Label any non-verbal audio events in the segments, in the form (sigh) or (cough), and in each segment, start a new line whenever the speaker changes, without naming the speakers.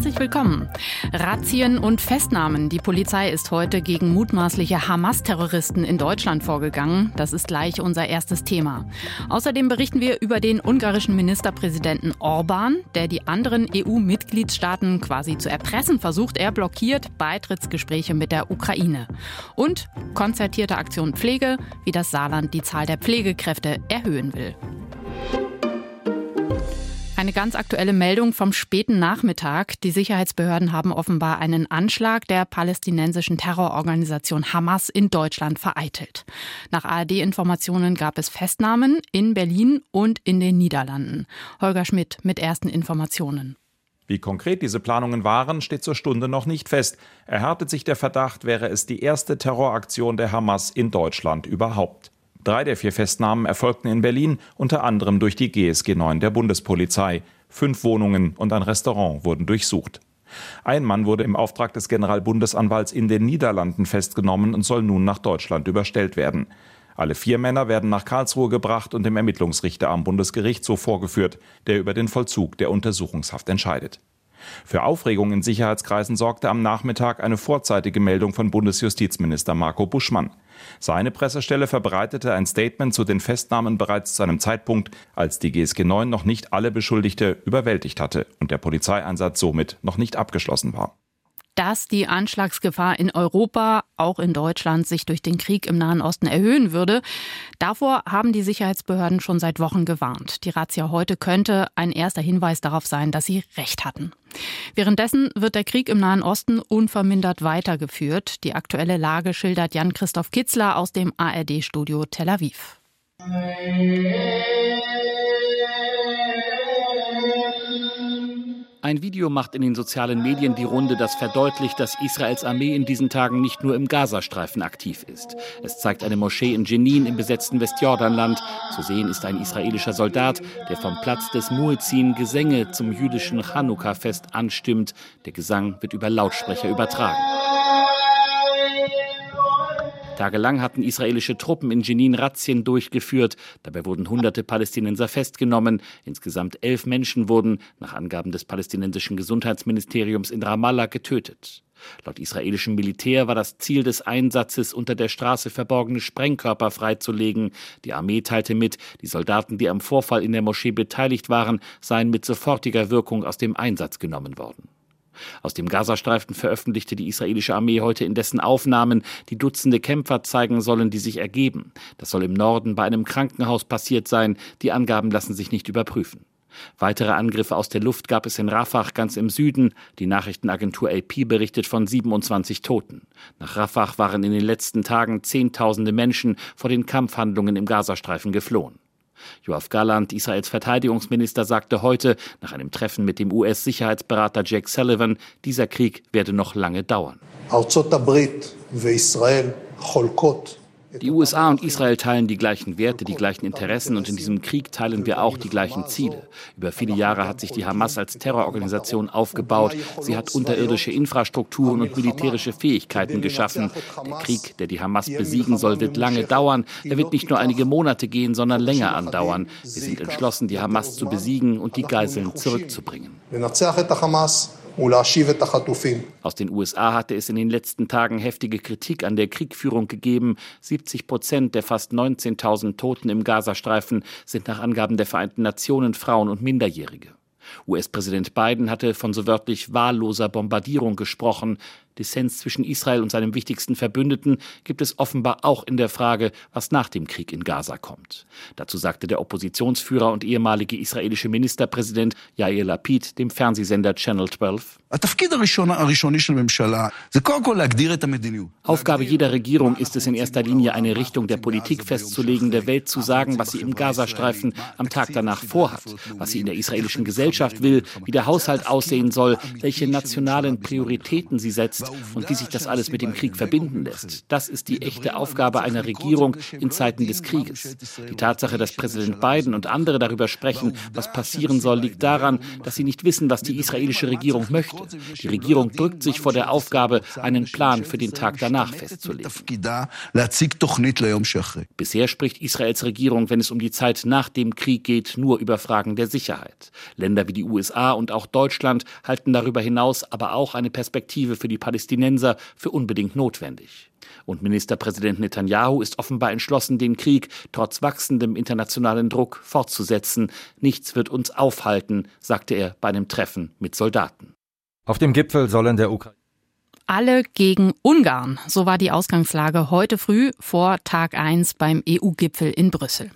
Herzlich willkommen. Razzien und Festnahmen. Die Polizei ist heute gegen mutmaßliche Hamas-Terroristen in Deutschland vorgegangen. Das ist gleich unser erstes Thema. Außerdem berichten wir über den ungarischen Ministerpräsidenten Orban, der die anderen EU-Mitgliedstaaten quasi zu erpressen versucht. Er blockiert Beitrittsgespräche mit der Ukraine. Und konzertierte Aktion Pflege, wie das Saarland die Zahl der Pflegekräfte erhöhen will. Eine ganz aktuelle Meldung vom späten Nachmittag. Die Sicherheitsbehörden haben offenbar einen Anschlag der palästinensischen Terrororganisation Hamas in Deutschland vereitelt. Nach ARD-Informationen gab es Festnahmen in Berlin und in den Niederlanden. Holger Schmidt mit ersten Informationen.
Wie konkret diese Planungen waren, steht zur Stunde noch nicht fest. Erhärtet sich der Verdacht, wäre es die erste Terroraktion der Hamas in Deutschland überhaupt. Drei der vier Festnahmen erfolgten in Berlin, unter anderem durch die GSG 9 der Bundespolizei. Fünf Wohnungen und ein Restaurant wurden durchsucht. Ein Mann wurde im Auftrag des Generalbundesanwalts in den Niederlanden festgenommen und soll nun nach Deutschland überstellt werden. Alle vier Männer werden nach Karlsruhe gebracht und dem Ermittlungsrichter am Bundesgerichtshof vorgeführt, der über den Vollzug der Untersuchungshaft entscheidet. Für Aufregung in Sicherheitskreisen sorgte am Nachmittag eine vorzeitige Meldung von Bundesjustizminister Marco Buschmann. Seine Pressestelle verbreitete ein Statement zu den Festnahmen bereits zu einem Zeitpunkt, als die GSG 9 noch nicht alle Beschuldigte überwältigt hatte und der Polizeieinsatz somit noch nicht abgeschlossen war
dass die Anschlagsgefahr in Europa, auch in Deutschland, sich durch den Krieg im Nahen Osten erhöhen würde. Davor haben die Sicherheitsbehörden schon seit Wochen gewarnt. Die Razzia heute könnte ein erster Hinweis darauf sein, dass sie recht hatten. Währenddessen wird der Krieg im Nahen Osten unvermindert weitergeführt. Die aktuelle Lage schildert Jan-Christoph Kitzler aus dem ARD-Studio Tel Aviv.
Ein Video macht in den sozialen Medien die Runde, das verdeutlicht, dass Israels Armee in diesen Tagen nicht nur im Gazastreifen aktiv ist. Es zeigt eine Moschee in Jenin im besetzten Westjordanland. Zu sehen ist ein israelischer Soldat, der vom Platz des Muezzin Gesänge zum jüdischen Chanukka-Fest anstimmt. Der Gesang wird über Lautsprecher übertragen. Tagelang hatten israelische Truppen in Jenin Razzien durchgeführt. Dabei wurden hunderte Palästinenser festgenommen. Insgesamt elf Menschen wurden, nach Angaben des palästinensischen Gesundheitsministeriums in Ramallah, getötet. Laut israelischem Militär war das Ziel des Einsatzes, unter der Straße verborgene Sprengkörper freizulegen. Die Armee teilte mit, die Soldaten, die am Vorfall in der Moschee beteiligt waren, seien mit sofortiger Wirkung aus dem Einsatz genommen worden. Aus dem Gazastreifen veröffentlichte die israelische Armee heute indessen Aufnahmen, die Dutzende Kämpfer zeigen sollen, die sich ergeben. Das soll im Norden bei einem Krankenhaus passiert sein. Die Angaben lassen sich nicht überprüfen. Weitere Angriffe aus der Luft gab es in Rafah ganz im Süden. Die Nachrichtenagentur AP berichtet von 27 Toten. Nach Rafah waren in den letzten Tagen Zehntausende Menschen vor den Kampfhandlungen im Gazastreifen geflohen. Joachim Galland, Israels Verteidigungsminister, sagte heute nach einem Treffen mit dem US-Sicherheitsberater Jake Sullivan, dieser Krieg werde noch lange dauern. Die USA und Israel teilen die gleichen Werte, die gleichen Interessen und in diesem Krieg teilen wir auch die gleichen Ziele. Über viele Jahre hat sich die Hamas als Terrororganisation aufgebaut. Sie hat unterirdische Infrastrukturen und militärische Fähigkeiten geschaffen. Der Krieg, der die Hamas besiegen soll, wird lange dauern. Er wird nicht nur einige Monate gehen, sondern länger andauern. Wir sind entschlossen, die Hamas zu besiegen und die Geiseln zurückzubringen. Aus den USA hatte es in den letzten Tagen heftige Kritik an der Kriegführung gegeben. 70 Prozent der fast 19.000 Toten im Gazastreifen sind nach Angaben der Vereinten Nationen Frauen und Minderjährige. US-Präsident Biden hatte von so wörtlich wahlloser Bombardierung gesprochen. Dissens zwischen Israel und seinem wichtigsten Verbündeten gibt es offenbar auch in der Frage, was nach dem Krieg in Gaza kommt. Dazu sagte der Oppositionsführer und ehemalige israelische Ministerpräsident Yair Lapid dem Fernsehsender Channel 12. Aufgabe jeder Regierung ist es in erster Linie, eine Richtung der Politik festzulegen, der Welt zu sagen, was sie im Gazastreifen am Tag danach vorhat, was sie in der israelischen Gesellschaft will, wie der Haushalt aussehen soll, welche nationalen Prioritäten sie setzt
und wie sich das alles mit dem Krieg verbinden lässt. Das ist die echte Aufgabe einer Regierung in Zeiten des Krieges. Die Tatsache, dass Präsident Biden und andere darüber sprechen, was passieren soll, liegt daran, dass sie nicht wissen, was die israelische Regierung möchte. Die Regierung drückt sich vor der Aufgabe, einen Plan für den Tag danach festzulegen. Bisher spricht Israels Regierung, wenn es um die Zeit nach dem Krieg geht, nur über Fragen der Sicherheit. Länder wie die USA und auch Deutschland halten darüber hinaus aber auch eine Perspektive für die Palästinenser für unbedingt notwendig. Und Ministerpräsident Netanyahu ist offenbar entschlossen, den Krieg trotz wachsendem internationalen Druck fortzusetzen. Nichts wird uns aufhalten, sagte er bei einem Treffen mit Soldaten.
Auf dem Gipfel sollen der Ukraine
alle gegen Ungarn. So war die Ausgangslage heute früh vor Tag 1 beim EU-Gipfel in Brüssel.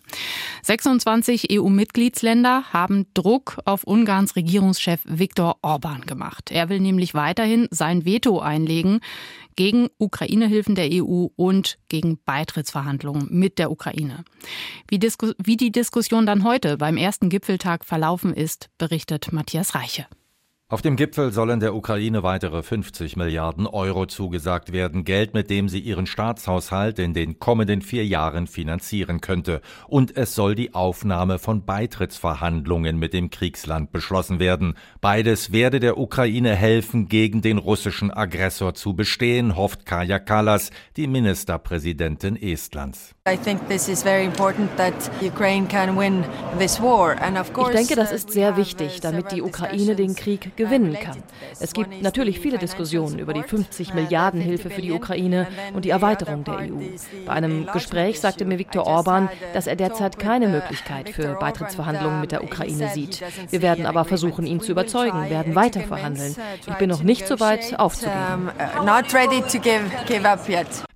26 EU-Mitgliedsländer haben Druck auf Ungarns Regierungschef Viktor Orban gemacht. Er will nämlich weiterhin sein Veto einlegen gegen Ukraine-Hilfen der EU und gegen Beitrittsverhandlungen mit der Ukraine. Wie, wie die Diskussion dann heute beim ersten Gipfeltag verlaufen ist, berichtet Matthias Reiche.
Auf dem Gipfel sollen der Ukraine weitere 50 Milliarden Euro zugesagt werden, Geld, mit dem sie ihren Staatshaushalt in den kommenden vier Jahren finanzieren könnte. Und es soll die Aufnahme von Beitrittsverhandlungen mit dem Kriegsland beschlossen werden. Beides werde der Ukraine helfen, gegen den russischen Aggressor zu bestehen, hofft Kaja Kallas, die Ministerpräsidentin Estlands.
Ich denke, das ist
sehr wichtig, damit die Ukraine den Krieg gewinnen kann. Es gibt natürlich viele Diskussionen über die 50 Milliarden Hilfe für die Ukraine und die Erweiterung der EU. Bei einem Gespräch sagte mir Viktor Orban, dass er derzeit keine Möglichkeit für Beitrittsverhandlungen mit der Ukraine sieht. Wir werden aber versuchen, ihn zu überzeugen, werden weiter verhandeln. Ich bin noch nicht so weit aufzugeben.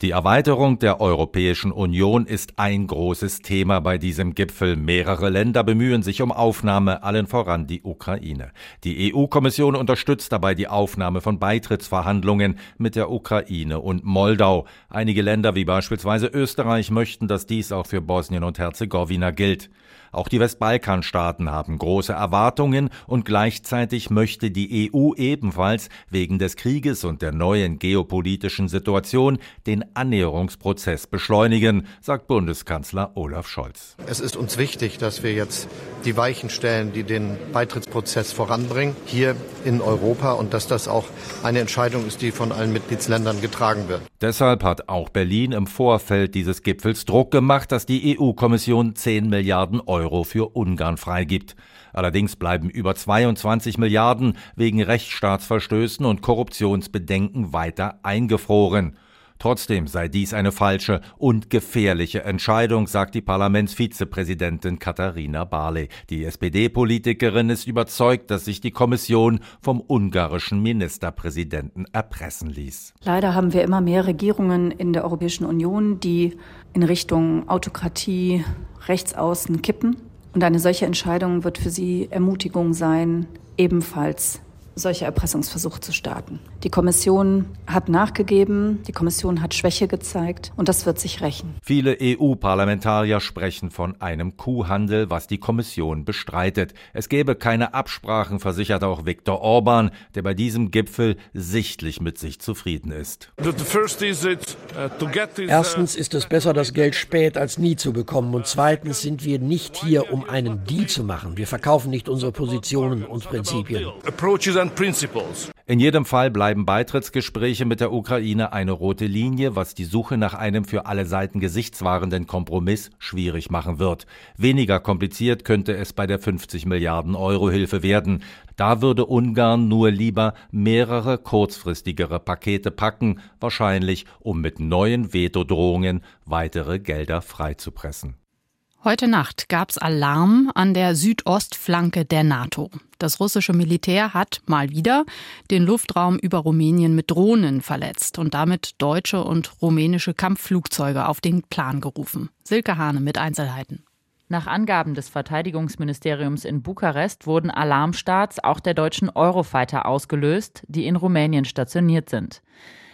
Die Erweiterung der Europäischen Union ist ein großes Thema bei diesem Gipfel. Mehrere Länder bemühen sich um Aufnahme, allen voran die Ukraine. Die EU-Kommission Kommission unterstützt dabei die Aufnahme von Beitrittsverhandlungen mit der Ukraine und Moldau. Einige Länder wie beispielsweise Österreich möchten, dass dies auch für Bosnien und Herzegowina gilt. Auch die Westbalkanstaaten haben große Erwartungen und gleichzeitig möchte die EU ebenfalls wegen des Krieges und der neuen geopolitischen Situation den Annäherungsprozess beschleunigen, sagt Bundeskanzler Olaf Scholz.
Es ist uns wichtig, dass wir jetzt die Weichen stellen, die den Beitrittsprozess voranbringen, hier in Europa und dass das auch eine Entscheidung ist, die von allen Mitgliedsländern getragen wird.
Deshalb hat auch Berlin im Vorfeld dieses Gipfels Druck gemacht, dass die EU-Kommission 10 Milliarden Euro Euro für Ungarn freigibt. Allerdings bleiben über 22 Milliarden wegen Rechtsstaatsverstößen und Korruptionsbedenken weiter eingefroren. Trotzdem sei dies eine falsche und gefährliche Entscheidung, sagt die Parlamentsvizepräsidentin Katharina Barley. Die SPD-Politikerin ist überzeugt, dass sich die Kommission vom ungarischen Ministerpräsidenten erpressen ließ.
Leider haben wir immer mehr Regierungen in der Europäischen Union, die in Richtung Autokratie, Rechtsaußen kippen. Und eine solche Entscheidung wird für sie Ermutigung sein, ebenfalls solche Erpressungsversuche zu starten. Die Kommission hat nachgegeben, die Kommission hat Schwäche gezeigt und das wird sich rächen.
Viele EU-Parlamentarier sprechen von einem Kuhhandel, was die Kommission bestreitet. Es gäbe keine Absprachen, versichert auch Viktor Orban, der bei diesem Gipfel sichtlich mit sich zufrieden ist. Uh,
Erstens ist es besser, das Geld spät als nie zu bekommen und zweitens sind wir nicht hier, um einen Deal zu machen. Wir verkaufen nicht unsere Positionen und Prinzipien and
principles. In jedem Fall bleiben Beitrittsgespräche mit der Ukraine eine rote Linie, was die Suche nach einem für alle Seiten gesichtswahrenden Kompromiss schwierig machen wird. Weniger kompliziert könnte es bei der 50 Milliarden Euro Hilfe werden. Da würde Ungarn nur lieber mehrere kurzfristigere Pakete packen, wahrscheinlich um mit neuen Vetodrohungen weitere Gelder freizupressen.
Heute Nacht gab es Alarm an der Südostflanke der NATO. Das russische Militär hat mal wieder den Luftraum über Rumänien mit Drohnen verletzt und damit deutsche und rumänische Kampfflugzeuge auf den Plan gerufen. Silke Hane mit Einzelheiten.
Nach Angaben des Verteidigungsministeriums in Bukarest wurden Alarmstarts auch der deutschen Eurofighter ausgelöst, die in Rumänien stationiert sind.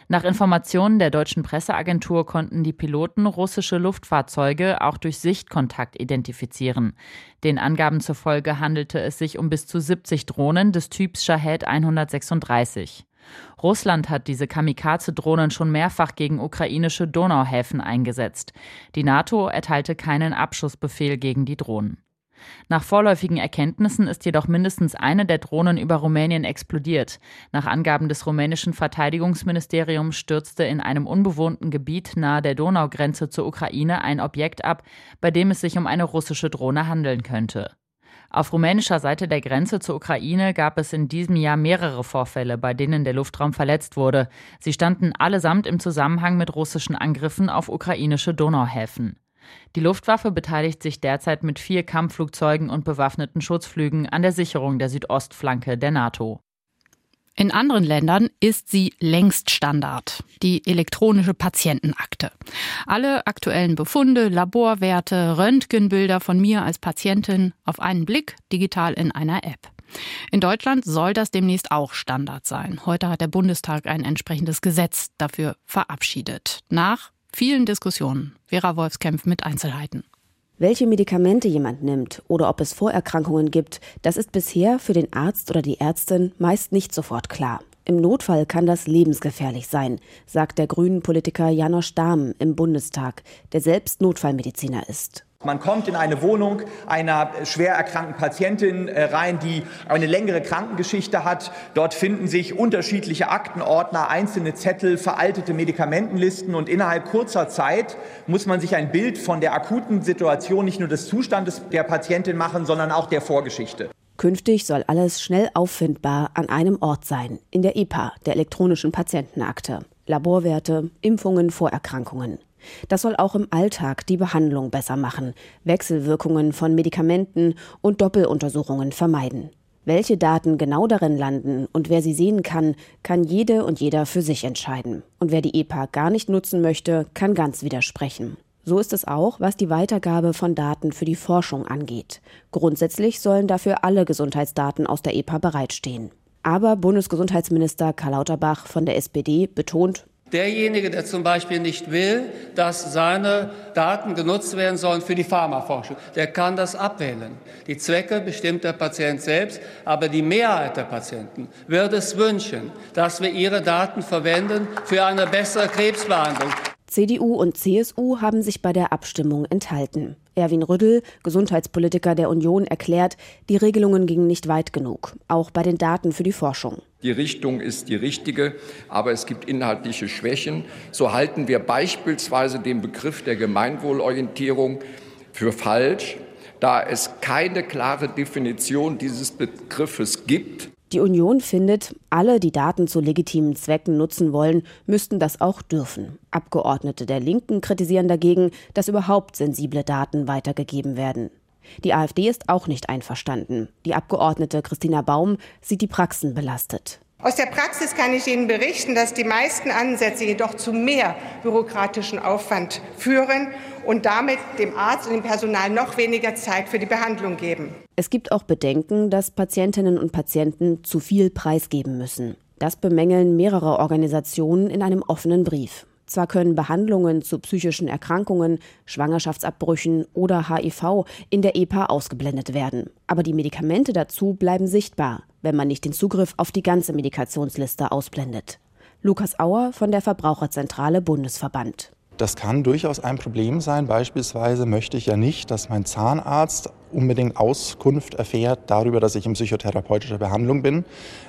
Nach Informationen der deutschen Presseagentur konnten die Piloten russische Luftfahrzeuge auch durch Sichtkontakt identifizieren. Den Angaben zufolge handelte es sich um bis zu 70 Drohnen des Typs Shahed 136. Russland hat diese Kamikaze-Drohnen schon mehrfach gegen ukrainische Donauhäfen eingesetzt. Die NATO erteilte keinen Abschussbefehl gegen die Drohnen. Nach vorläufigen Erkenntnissen ist jedoch mindestens eine der Drohnen über Rumänien explodiert. Nach Angaben des rumänischen Verteidigungsministeriums stürzte in einem unbewohnten Gebiet nahe der Donaugrenze zur Ukraine ein Objekt ab, bei dem es sich um eine russische Drohne handeln könnte. Auf rumänischer Seite der Grenze zur Ukraine gab es in diesem Jahr mehrere Vorfälle, bei denen der Luftraum verletzt wurde. Sie standen allesamt im Zusammenhang mit russischen Angriffen auf ukrainische Donauhäfen. Die Luftwaffe beteiligt sich derzeit mit vier Kampfflugzeugen und bewaffneten Schutzflügen an der Sicherung der Südostflanke der NATO.
In anderen Ländern ist sie längst Standard, die elektronische Patientenakte. Alle aktuellen Befunde, Laborwerte, Röntgenbilder von mir als Patientin auf einen Blick digital in einer App. In Deutschland soll das demnächst auch Standard sein. Heute hat der Bundestag ein entsprechendes Gesetz dafür verabschiedet. Nach vielen Diskussionen. Vera Wolfskämpf mit Einzelheiten.
Welche Medikamente jemand nimmt oder ob es Vorerkrankungen gibt, das ist bisher für den Arzt oder die Ärztin meist nicht sofort klar. Im Notfall kann das lebensgefährlich sein, sagt der grünen Politiker Janosch Dahm im Bundestag, der selbst Notfallmediziner ist.
Man kommt in eine Wohnung einer schwer erkrankten Patientin äh, rein, die eine längere Krankengeschichte hat. Dort finden sich unterschiedliche Aktenordner, einzelne Zettel, veraltete Medikamentenlisten und innerhalb kurzer Zeit muss man sich ein Bild von der akuten Situation nicht nur des Zustandes der Patientin machen, sondern auch der Vorgeschichte.
Künftig soll alles schnell auffindbar an einem Ort sein, in der EPA, der elektronischen Patientenakte. Laborwerte, Impfungen, Vorerkrankungen. Das soll auch im Alltag die Behandlung besser machen, Wechselwirkungen von Medikamenten und Doppeluntersuchungen vermeiden. Welche Daten genau darin landen und wer sie sehen kann, kann jede und jeder für sich entscheiden. Und wer die EPA gar nicht nutzen möchte, kann ganz widersprechen. So ist es auch, was die Weitergabe von Daten für die Forschung angeht. Grundsätzlich sollen dafür alle Gesundheitsdaten aus der EPA bereitstehen. Aber Bundesgesundheitsminister Karl Lauterbach von der SPD betont,
Derjenige, der zum Beispiel nicht will, dass seine Daten genutzt werden sollen für die Pharmaforschung, der kann das abwählen. Die Zwecke bestimmt der Patient selbst, aber die Mehrheit der Patienten würde es wünschen, dass wir ihre Daten verwenden für eine bessere Krebsbehandlung.
CDU und CSU haben sich bei der Abstimmung enthalten. Erwin Rüddel, Gesundheitspolitiker der Union, erklärt, die Regelungen gingen nicht weit genug, auch bei den Daten für die Forschung.
Die Richtung ist die richtige, aber es gibt inhaltliche Schwächen. So halten wir beispielsweise den Begriff der Gemeinwohlorientierung für falsch, da es keine klare Definition dieses Begriffes gibt.
Die Union findet, alle, die Daten zu legitimen Zwecken nutzen wollen, müssten das auch dürfen. Abgeordnete der Linken kritisieren dagegen, dass überhaupt sensible Daten weitergegeben werden. Die AfD ist auch nicht einverstanden. Die Abgeordnete Christina Baum sieht die Praxen belastet.
Aus der Praxis kann ich Ihnen berichten, dass die meisten Ansätze jedoch zu mehr bürokratischen Aufwand führen und damit dem Arzt und dem Personal noch weniger Zeit für die Behandlung geben.
Es gibt auch Bedenken, dass Patientinnen und Patienten zu viel preisgeben müssen. Das bemängeln mehrere Organisationen in einem offenen Brief. Zwar können Behandlungen zu psychischen Erkrankungen, Schwangerschaftsabbrüchen oder HIV in der EPA ausgeblendet werden, aber die Medikamente dazu bleiben sichtbar, wenn man nicht den Zugriff auf die ganze Medikationsliste ausblendet. Lukas Auer von der Verbraucherzentrale Bundesverband.
Das kann durchaus ein Problem sein. Beispielsweise möchte ich ja nicht, dass mein Zahnarzt unbedingt Auskunft erfährt darüber, dass ich in psychotherapeutischer Behandlung bin,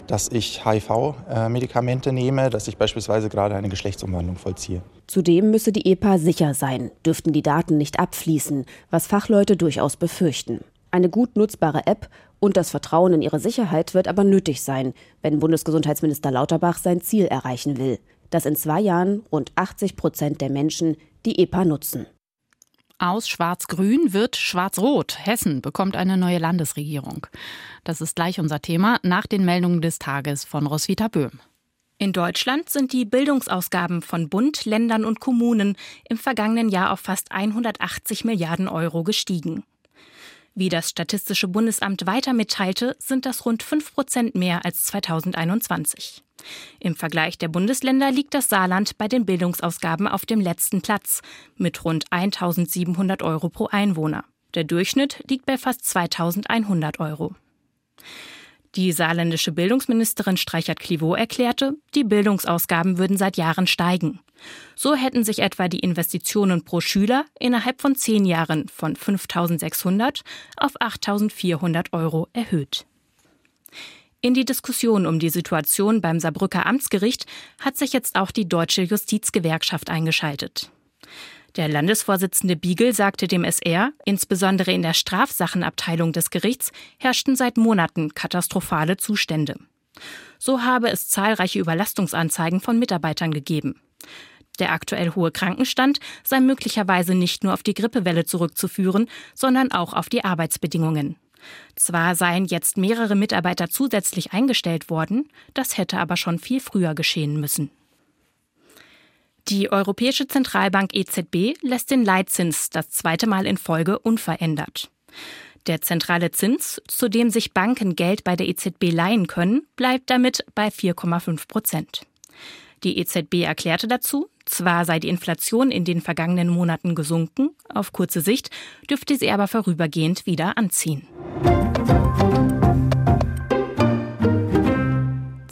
dass ich HIV-Medikamente nehme, dass ich beispielsweise gerade eine Geschlechtsumwandlung vollziehe.
Zudem müsse die EPA sicher sein, dürften die Daten nicht abfließen, was Fachleute durchaus befürchten. Eine gut nutzbare App und das Vertrauen in ihre Sicherheit wird aber nötig sein, wenn Bundesgesundheitsminister Lauterbach sein Ziel erreichen will dass in zwei Jahren rund 80 Prozent der Menschen die EPA nutzen.
Aus Schwarz-Grün wird Schwarz-Rot. Hessen bekommt eine neue Landesregierung. Das ist gleich unser Thema nach den Meldungen des Tages von Roswitha Böhm.
In Deutschland sind die Bildungsausgaben von Bund, Ländern und Kommunen im vergangenen Jahr auf fast 180 Milliarden Euro gestiegen. Wie das Statistische Bundesamt weiter mitteilte, sind das rund 5 Prozent mehr als 2021. Im Vergleich der Bundesländer liegt das Saarland bei den Bildungsausgaben auf dem letzten Platz mit rund 1700 Euro pro Einwohner. Der Durchschnitt liegt bei fast 2100 Euro. Die saarländische Bildungsministerin Streichert-Clivaux erklärte, die Bildungsausgaben würden seit Jahren steigen. So hätten sich etwa die Investitionen pro Schüler innerhalb von zehn Jahren von 5.600 auf 8.400 Euro erhöht. In die Diskussion um die Situation beim Saarbrücker Amtsgericht hat sich jetzt auch die Deutsche Justizgewerkschaft eingeschaltet. Der Landesvorsitzende Biegel sagte dem SR, insbesondere in der Strafsachenabteilung des Gerichts herrschten seit Monaten katastrophale Zustände. So habe es zahlreiche Überlastungsanzeigen von Mitarbeitern gegeben. Der aktuell hohe Krankenstand sei möglicherweise nicht nur auf die Grippewelle zurückzuführen, sondern auch auf die Arbeitsbedingungen. Zwar seien jetzt mehrere Mitarbeiter zusätzlich eingestellt worden, das hätte aber schon viel früher geschehen müssen. Die Europäische Zentralbank EZB lässt den Leitzins das zweite Mal in Folge unverändert. Der zentrale Zins, zu dem sich Banken Geld bei der EZB leihen können, bleibt damit bei 4,5 Prozent. Die EZB erklärte dazu, zwar sei die Inflation in den vergangenen Monaten gesunken, auf kurze Sicht dürfte sie aber vorübergehend wieder anziehen.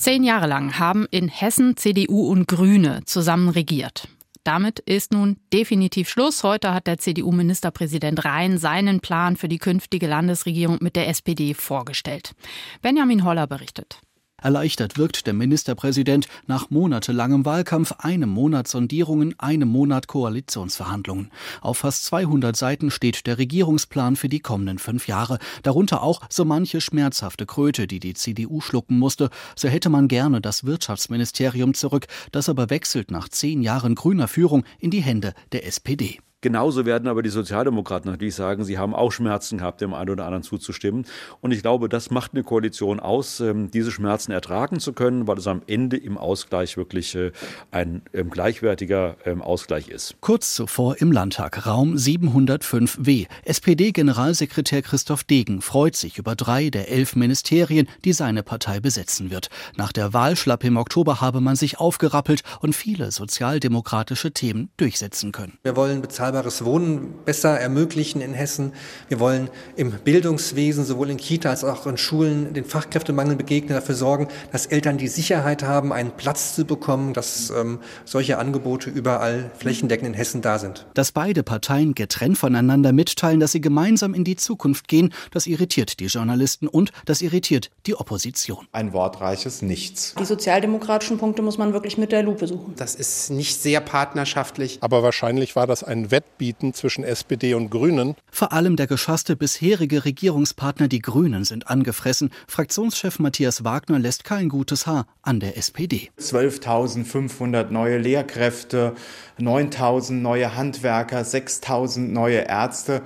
Zehn Jahre lang haben in Hessen CDU und Grüne zusammen regiert. Damit ist nun definitiv Schluss. Heute hat der CDU-Ministerpräsident Rhein seinen Plan für die künftige Landesregierung mit der SPD vorgestellt. Benjamin Holler berichtet.
Erleichtert wirkt der Ministerpräsident nach monatelangem Wahlkampf, einem Monat Sondierungen, einem Monat Koalitionsverhandlungen. Auf fast 200 Seiten steht der Regierungsplan für die kommenden fünf Jahre. Darunter auch so manche schmerzhafte Kröte, die die CDU schlucken musste. So hätte man gerne das Wirtschaftsministerium zurück. Das aber wechselt nach zehn Jahren grüner Führung in die Hände der SPD.
Genauso werden aber die Sozialdemokraten natürlich sagen, sie haben auch Schmerzen gehabt, dem einen oder anderen zuzustimmen. Und ich glaube, das macht eine Koalition aus, ähm, diese Schmerzen ertragen zu können, weil es am Ende im Ausgleich wirklich äh, ein ähm, gleichwertiger ähm, Ausgleich ist.
Kurz zuvor im Landtag, Raum 705w. SPD-Generalsekretär Christoph Degen freut sich über drei der elf Ministerien, die seine Partei besetzen wird. Nach der Wahlschlappe im Oktober habe man sich aufgerappelt und viele sozialdemokratische Themen durchsetzen können.
Wir wollen bezahlbare bezahlbares Wohnen besser ermöglichen in Hessen. Wir wollen im Bildungswesen, sowohl in Kita als auch in Schulen, den Fachkräftemangel begegnen, dafür sorgen, dass Eltern die Sicherheit haben, einen Platz zu bekommen, dass ähm, solche Angebote überall flächendeckend in Hessen da sind.
Dass beide Parteien getrennt voneinander mitteilen, dass sie gemeinsam in die Zukunft gehen, das irritiert die Journalisten und das irritiert die Opposition.
Ein wortreiches Nichts.
Die sozialdemokratischen Punkte muss man wirklich mit der Lupe suchen.
Das ist nicht sehr partnerschaftlich.
Aber wahrscheinlich war das ein Wettbieten zwischen SPD und Grünen.
Vor allem der geschasste bisherige Regierungspartner Die Grünen sind angefressen. Fraktionschef Matthias Wagner lässt kein gutes Haar an der SPD.
12.500 neue Lehrkräfte, 9.000 neue Handwerker, 6.000 neue Ärzte.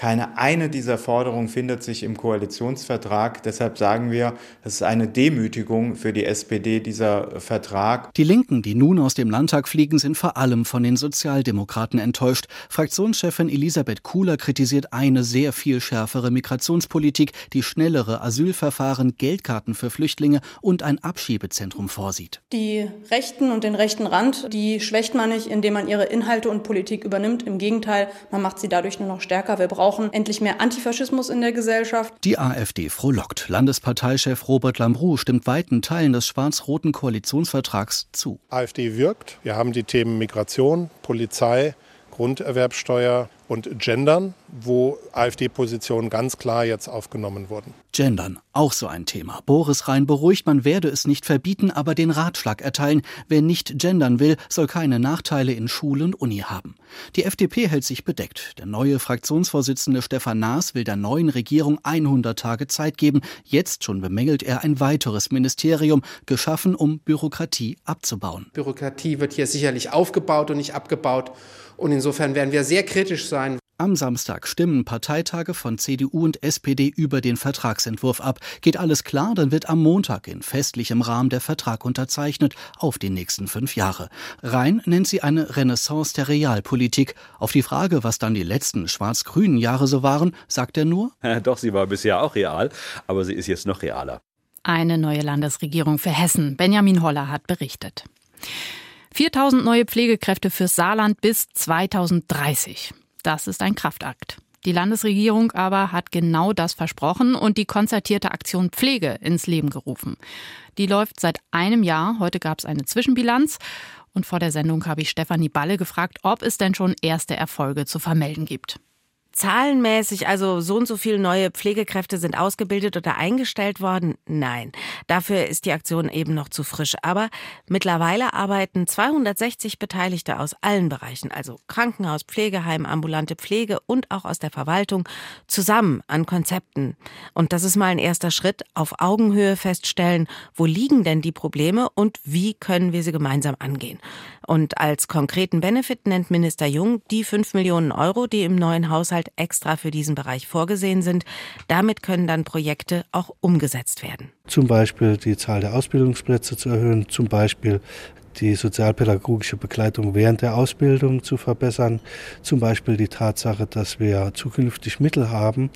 Keine eine dieser Forderungen findet sich im Koalitionsvertrag. Deshalb sagen wir, es ist eine Demütigung für die SPD, dieser Vertrag.
Die Linken, die nun aus dem Landtag fliegen, sind vor allem von den Sozialdemokraten enttäuscht. Fraktionschefin Elisabeth Kuhler kritisiert eine sehr viel schärfere Migrationspolitik, die schnellere Asylverfahren, Geldkarten für Flüchtlinge und ein Abschiebezentrum vorsieht.
Die Rechten und den rechten Rand, die schwächt man nicht, indem man ihre Inhalte und Politik übernimmt. Im Gegenteil, man macht sie dadurch nur noch stärker. Wir brauchen brauchen endlich mehr Antifaschismus in der Gesellschaft.
Die AfD frohlockt. Landesparteichef Robert Lambrou stimmt weiten Teilen des schwarz-roten Koalitionsvertrags zu.
AfD wirkt. Wir haben die Themen Migration, Polizei, Grunderwerbsteuer und Gendern, wo AfD-Positionen ganz klar jetzt aufgenommen wurden.
Gendern, auch so ein Thema. Boris Rhein beruhigt, man werde es nicht verbieten, aber den Ratschlag erteilen. Wer nicht gendern will, soll keine Nachteile in Schule und Uni haben. Die FDP hält sich bedeckt. Der neue Fraktionsvorsitzende Stefan Naas will der neuen Regierung 100 Tage Zeit geben. Jetzt schon bemängelt er ein weiteres Ministerium, geschaffen, um Bürokratie abzubauen.
Bürokratie wird hier sicherlich aufgebaut und nicht abgebaut. Und insofern werden wir sehr kritisch sein.
Am Samstag stimmen Parteitage von CDU und SPD über den Vertragsentwurf ab. Geht alles klar, dann wird am Montag in festlichem Rahmen der Vertrag unterzeichnet auf die nächsten fünf Jahre. Rhein nennt sie eine Renaissance der Realpolitik. Auf die Frage, was dann die letzten schwarz-grünen Jahre so waren, sagt er nur:
ja, (laughs) Doch, sie war bisher auch real, aber sie ist jetzt noch realer.
Eine neue Landesregierung für Hessen. Benjamin Holler hat berichtet. 4000 neue Pflegekräfte fürs Saarland bis 2030. Das ist ein Kraftakt. Die Landesregierung aber hat genau das versprochen und die konzertierte Aktion Pflege ins Leben gerufen. Die läuft seit einem Jahr. Heute gab es eine Zwischenbilanz. Und vor der Sendung habe ich Stefanie Balle gefragt, ob es denn schon erste Erfolge zu vermelden gibt
zahlenmäßig, also so und so viele neue Pflegekräfte sind ausgebildet oder eingestellt worden? Nein. Dafür ist die Aktion eben noch zu frisch. Aber mittlerweile arbeiten 260 Beteiligte aus allen Bereichen, also Krankenhaus, Pflegeheim, ambulante Pflege und auch aus der Verwaltung, zusammen an Konzepten. Und das ist mal ein erster Schritt, auf Augenhöhe feststellen, wo liegen denn die Probleme und wie können wir sie gemeinsam angehen. Und als konkreten Benefit nennt Minister Jung die 5 Millionen Euro, die im neuen Haushalt extra für diesen Bereich vorgesehen sind. Damit können dann Projekte auch umgesetzt werden.
Zum Beispiel die Zahl der Ausbildungsplätze zu erhöhen, zum Beispiel die sozialpädagogische Begleitung während der Ausbildung zu verbessern. Zum Beispiel die Tatsache, dass wir zukünftig Mittel haben,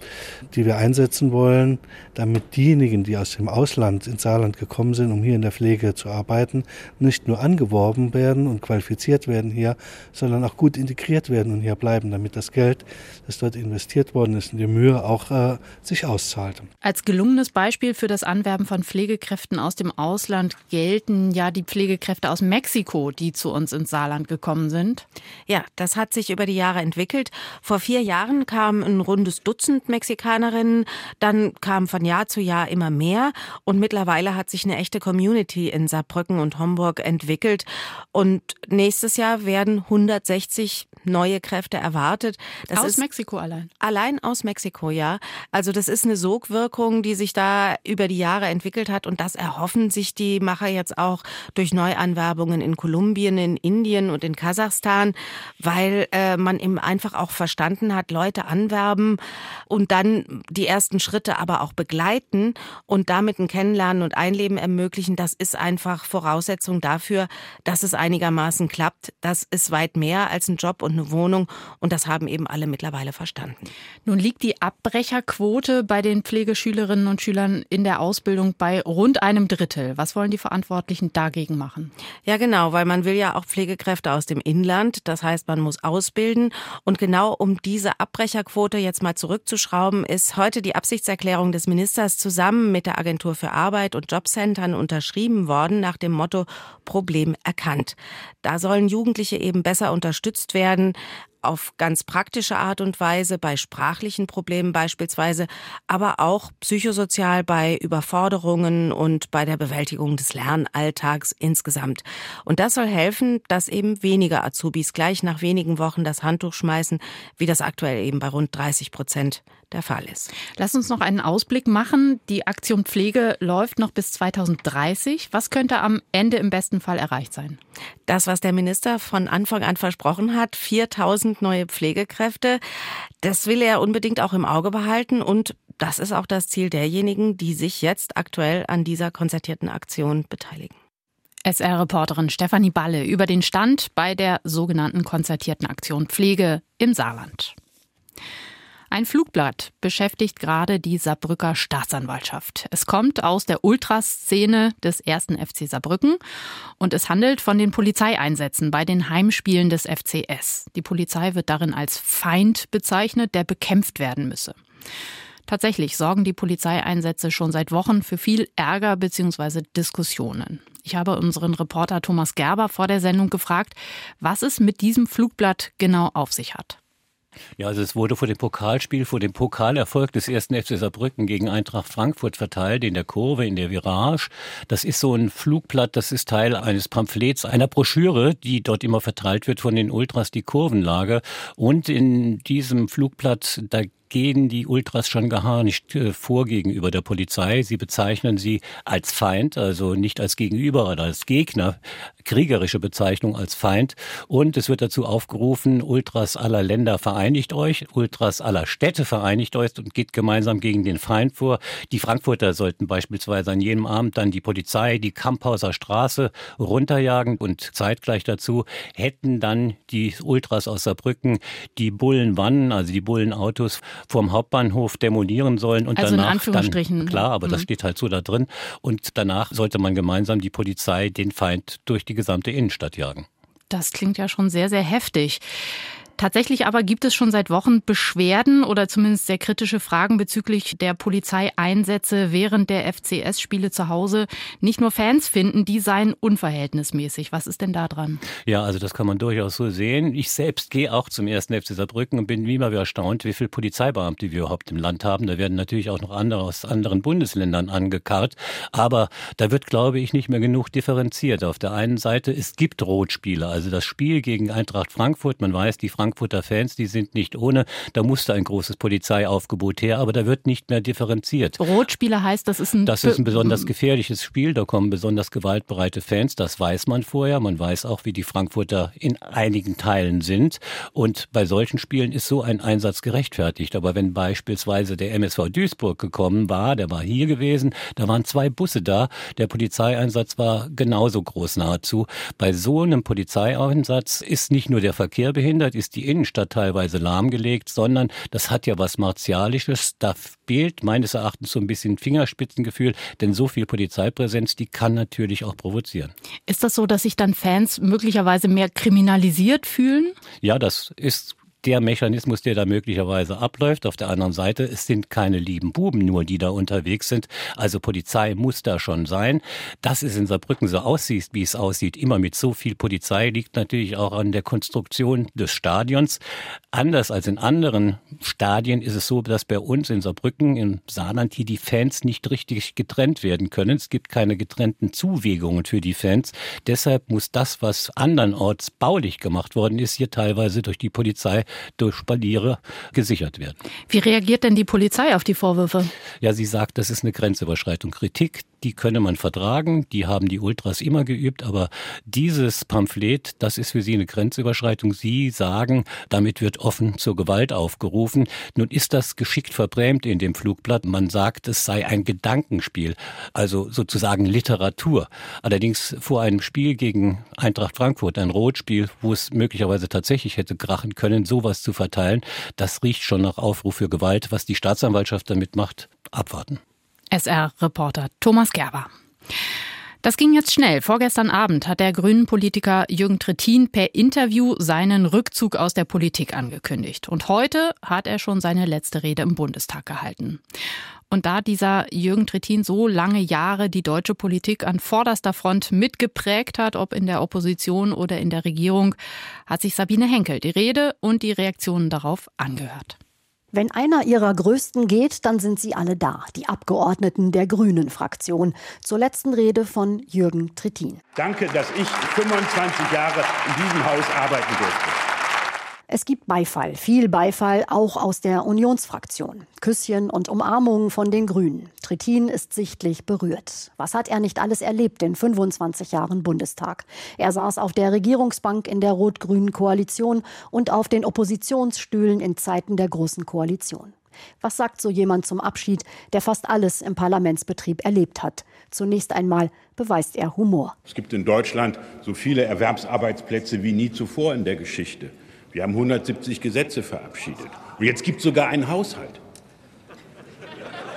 die wir einsetzen wollen, damit diejenigen, die aus dem Ausland ins Saarland gekommen sind, um hier in der Pflege zu arbeiten, nicht nur angeworben werden und qualifiziert werden hier, sondern auch gut integriert werden und hier bleiben, damit das Geld, das dort investiert worden ist, in die Mühe auch äh, sich auszahlt.
Als gelungenes Beispiel für das Anwerben von Pflegekräften aus dem Ausland gelten ja die Pflegekräfte aus Mexiko, die zu uns ins Saarland gekommen sind.
Ja, das hat sich über die Jahre entwickelt. Vor vier Jahren kam ein rundes Dutzend Mexikanerinnen, dann kam von Jahr zu Jahr immer mehr und mittlerweile hat sich eine echte Community in Saarbrücken und Homburg entwickelt und nächstes Jahr werden 160 neue Kräfte erwartet.
Das aus Mexiko allein.
Allein aus Mexiko, ja. Also das ist eine Sogwirkung, die sich da über die Jahre entwickelt hat und das erhoffen sich die Macher jetzt auch durch Neuanwerbungen in Kolumbien, in Indien und in Kasachstan, weil äh, man eben einfach auch verstanden hat, Leute anwerben und dann die ersten Schritte aber auch begleiten und damit ein Kennenlernen und Einleben ermöglichen. Das ist einfach Voraussetzung dafür, dass es einigermaßen klappt. Das ist weit mehr als ein Job und eine Wohnung. Und das haben eben alle mittlerweile verstanden.
Nun liegt die Abbrecherquote bei den Pflegeschülerinnen und Schülern in der Ausbildung bei rund einem Drittel. Was wollen die Verantwortlichen dagegen machen?
Ja, genau, weil man will ja auch Pflegekräfte aus dem Inland. Das heißt, man muss ausbilden. Und genau um diese Abbrecherquote jetzt mal zurückzuschrauben, ist heute die Absichtserklärung des Ministers zusammen mit der Agentur für Arbeit und Jobcentern unterschrieben worden nach dem Motto Problem erkannt. Da sollen Jugendliche eben besser unterstützt werden werden auf ganz praktische Art und Weise, bei sprachlichen Problemen beispielsweise, aber auch psychosozial bei Überforderungen und bei der Bewältigung des Lernalltags insgesamt. Und das soll helfen, dass eben weniger Azubis gleich nach wenigen Wochen das Handtuch schmeißen, wie das aktuell eben bei rund 30 Prozent der Fall ist.
Lass uns noch einen Ausblick machen. Die Aktion Pflege läuft noch bis 2030. Was könnte am Ende im besten Fall erreicht sein?
Das, was der Minister von Anfang an versprochen hat, 4000 neue Pflegekräfte, das will er unbedingt auch im Auge behalten und das ist auch das Ziel derjenigen, die sich jetzt aktuell an dieser konzertierten Aktion beteiligen.
SR-Reporterin Stefanie Balle über den Stand bei der sogenannten konzertierten Aktion Pflege im Saarland. Ein Flugblatt beschäftigt gerade die Saarbrücker Staatsanwaltschaft. Es kommt aus der Ultraszene des ersten FC Saarbrücken und es handelt von den Polizeieinsätzen bei den Heimspielen des FCS. Die Polizei wird darin als Feind bezeichnet, der bekämpft werden müsse. Tatsächlich sorgen die Polizeieinsätze schon seit Wochen für viel Ärger bzw. Diskussionen. Ich habe unseren Reporter Thomas Gerber vor der Sendung gefragt, was es mit diesem Flugblatt genau auf sich hat.
Ja, also es wurde vor dem Pokalspiel, vor dem Pokalerfolg des ersten FC Saarbrücken gegen Eintracht Frankfurt verteilt, in der Kurve, in der Virage. Das ist so ein Flugblatt, das ist Teil eines Pamphlets, einer Broschüre, die dort immer verteilt wird von den Ultras, die Kurvenlage. Und in diesem Flugblatt, da gehen die Ultras schon geharnischt äh, vor gegenüber der Polizei. Sie bezeichnen sie als Feind, also nicht als Gegenüber oder als Gegner, kriegerische Bezeichnung als Feind. Und es wird dazu aufgerufen, Ultras aller Länder vereinigt euch, Ultras aller Städte vereinigt euch und geht gemeinsam gegen den Feind vor. Die Frankfurter sollten beispielsweise an jedem Abend dann die Polizei, die Kamphauser Straße runterjagen und zeitgleich dazu hätten dann die Ultras aus Saarbrücken die Bullenwannen, also die Bullenautos vorm Hauptbahnhof demolieren sollen und
also
danach
in Anführungsstrichen.
dann klar, aber mhm. das steht halt so da drin und danach sollte man gemeinsam die Polizei den Feind durch die gesamte Innenstadt jagen.
Das klingt ja schon sehr sehr heftig. Tatsächlich aber gibt es schon seit Wochen Beschwerden oder zumindest sehr kritische Fragen bezüglich der Polizeieinsätze während der FCS-Spiele zu Hause. Nicht nur Fans finden, die seien unverhältnismäßig. Was ist denn da dran?
Ja, also das kann man durchaus so sehen. Ich selbst gehe auch zum ersten FC Saarbrücken und bin wie immer wieder erstaunt, wie viele Polizeibeamte wir überhaupt im Land haben. Da werden natürlich auch noch andere aus anderen Bundesländern angekarrt. Aber da wird, glaube ich, nicht mehr genug differenziert. Auf der einen Seite, es gibt Rotspiele. Also das Spiel gegen Eintracht Frankfurt, man weiß, die Frankfurter Fans, die sind nicht ohne. Da musste ein großes Polizeiaufgebot her, aber da wird nicht mehr differenziert.
Rotspieler heißt, das ist ein...
Das ist ein besonders gefährliches Spiel. Da kommen besonders gewaltbereite Fans. Das weiß man vorher. Man weiß auch, wie die Frankfurter in einigen Teilen sind. Und bei solchen Spielen ist so ein Einsatz gerechtfertigt. Aber wenn beispielsweise der MSV Duisburg gekommen war, der war hier gewesen, da waren zwei Busse da. Der Polizeieinsatz war genauso groß nahezu. Bei so einem Polizeieinsatz ist nicht nur der Verkehr behindert, ist die Innenstadt teilweise lahmgelegt, sondern das hat ja was Martialisches. Da fehlt meines Erachtens so ein bisschen Fingerspitzengefühl, denn so viel Polizeipräsenz, die kann natürlich auch provozieren.
Ist das so, dass sich dann Fans möglicherweise mehr kriminalisiert fühlen?
Ja, das ist der Mechanismus, der da möglicherweise abläuft. Auf der anderen Seite, es sind keine lieben Buben nur, die da unterwegs sind. Also Polizei muss da schon sein. Dass es in Saarbrücken so aussieht, wie es aussieht, immer mit so viel Polizei, liegt natürlich auch an der Konstruktion des Stadions. Anders als in anderen Stadien ist es so, dass bei uns in Saarbrücken, im Saarland, hier die Fans nicht richtig getrennt werden können. Es gibt keine getrennten Zuwegungen für die Fans. Deshalb muss das, was andernorts baulich gemacht worden ist, hier teilweise durch die Polizei durch Spaliere gesichert werden.
Wie reagiert denn die Polizei auf die Vorwürfe?
Ja, sie sagt, das ist eine Grenzüberschreitung. Kritik, die könne man vertragen, die haben die Ultras immer geübt, aber dieses Pamphlet, das ist für sie eine Grenzüberschreitung. Sie sagen, damit wird offen zur Gewalt aufgerufen. Nun ist das geschickt verbrämt in dem Flugblatt. Man sagt, es sei ein Gedankenspiel, also sozusagen Literatur. Allerdings vor einem Spiel gegen Eintracht Frankfurt, ein Rotspiel, wo es möglicherweise tatsächlich hätte krachen können, sowas zu verteilen, das riecht schon nach Aufruf für Gewalt. Was die Staatsanwaltschaft damit macht, abwarten.
SR-Reporter Thomas Gerber. Das ging jetzt schnell. Vorgestern Abend hat der grünen Politiker Jürgen Trittin per Interview seinen Rückzug aus der Politik angekündigt. Und heute hat er schon seine letzte Rede im Bundestag gehalten. Und da dieser Jürgen Trittin so lange Jahre die deutsche Politik an vorderster Front mitgeprägt hat, ob in der Opposition oder in der Regierung, hat sich Sabine Henkel die Rede und die Reaktionen darauf angehört.
Wenn einer ihrer größten geht, dann sind sie alle da, die Abgeordneten der Grünen Fraktion. Zur letzten Rede von Jürgen Trittin.
Danke, dass ich 25 Jahre in diesem Haus arbeiten durfte.
Es gibt Beifall, viel Beifall, auch aus der Unionsfraktion. Küsschen und Umarmungen von den Grünen. Trittin ist sichtlich berührt. Was hat er nicht alles erlebt in 25 Jahren Bundestag? Er saß auf der Regierungsbank in der rot-grünen Koalition und auf den Oppositionsstühlen in Zeiten der Großen Koalition. Was sagt so jemand zum Abschied, der fast alles im Parlamentsbetrieb erlebt hat? Zunächst einmal beweist er Humor.
Es gibt in Deutschland so viele Erwerbsarbeitsplätze wie nie zuvor in der Geschichte. Wir haben 170 Gesetze verabschiedet. Und jetzt gibt es sogar einen Haushalt.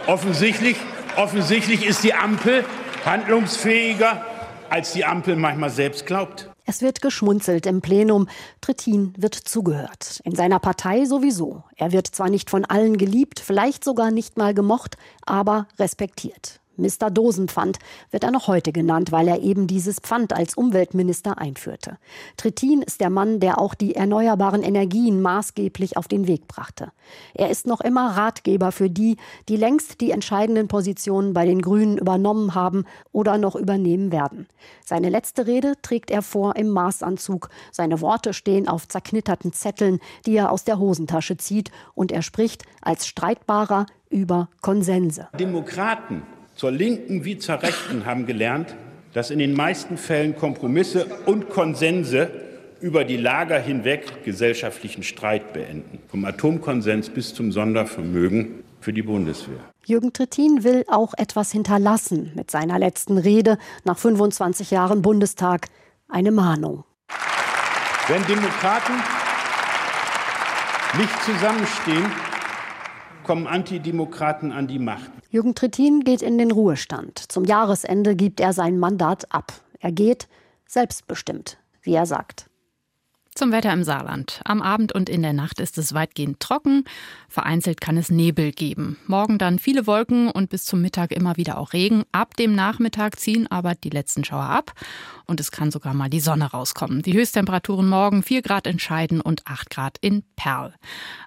Offensichtlich, offensichtlich ist die Ampel handlungsfähiger, als die Ampel manchmal selbst glaubt.
Es wird geschmunzelt im Plenum. Trittin wird zugehört. In seiner Partei sowieso. Er wird zwar nicht von allen geliebt, vielleicht sogar nicht mal gemocht, aber respektiert. Mr. Dosenpfand wird er noch heute genannt, weil er eben dieses Pfand als Umweltminister einführte. Trittin ist der Mann, der auch die erneuerbaren Energien maßgeblich auf den Weg brachte. Er ist noch immer Ratgeber für die, die längst die entscheidenden Positionen bei den Grünen übernommen haben oder noch übernehmen werden. Seine letzte Rede trägt er vor im Maßanzug. Seine Worte stehen auf zerknitterten Zetteln, die er aus der Hosentasche zieht, und er spricht als Streitbarer über Konsense.
Demokraten zur Linken wie zur Rechten haben gelernt, dass in den meisten Fällen Kompromisse und Konsense über die Lager hinweg gesellschaftlichen Streit beenden, vom Atomkonsens bis zum Sondervermögen für die Bundeswehr.
Jürgen Trittin will auch etwas hinterlassen mit seiner letzten Rede nach 25 Jahren Bundestag. Eine Mahnung.
Wenn Demokraten nicht zusammenstehen, kommen Antidemokraten an die Macht.
Jürgen Trittin geht in den Ruhestand. Zum Jahresende gibt er sein Mandat ab. Er geht selbstbestimmt, wie er sagt.
Zum Wetter im Saarland. Am Abend und in der Nacht ist es weitgehend trocken. Vereinzelt kann es Nebel geben. Morgen dann viele Wolken und bis zum Mittag immer wieder auch Regen. Ab dem Nachmittag ziehen aber die letzten Schauer ab und es kann sogar mal die Sonne rauskommen. Die Höchsttemperaturen morgen 4 Grad in Scheiden und 8 Grad in Perl.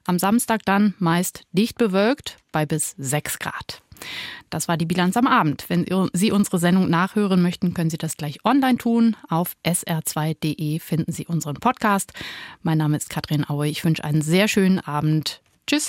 Am Samstag dann meist dicht bewölkt bei bis 6 Grad. Das war die Bilanz am Abend. Wenn Sie unsere Sendung nachhören möchten, können Sie das gleich online tun. Auf sr2.de finden Sie unseren Podcast. Mein Name ist Katrin Aue. Ich wünsche einen sehr schönen Abend. Tschüss.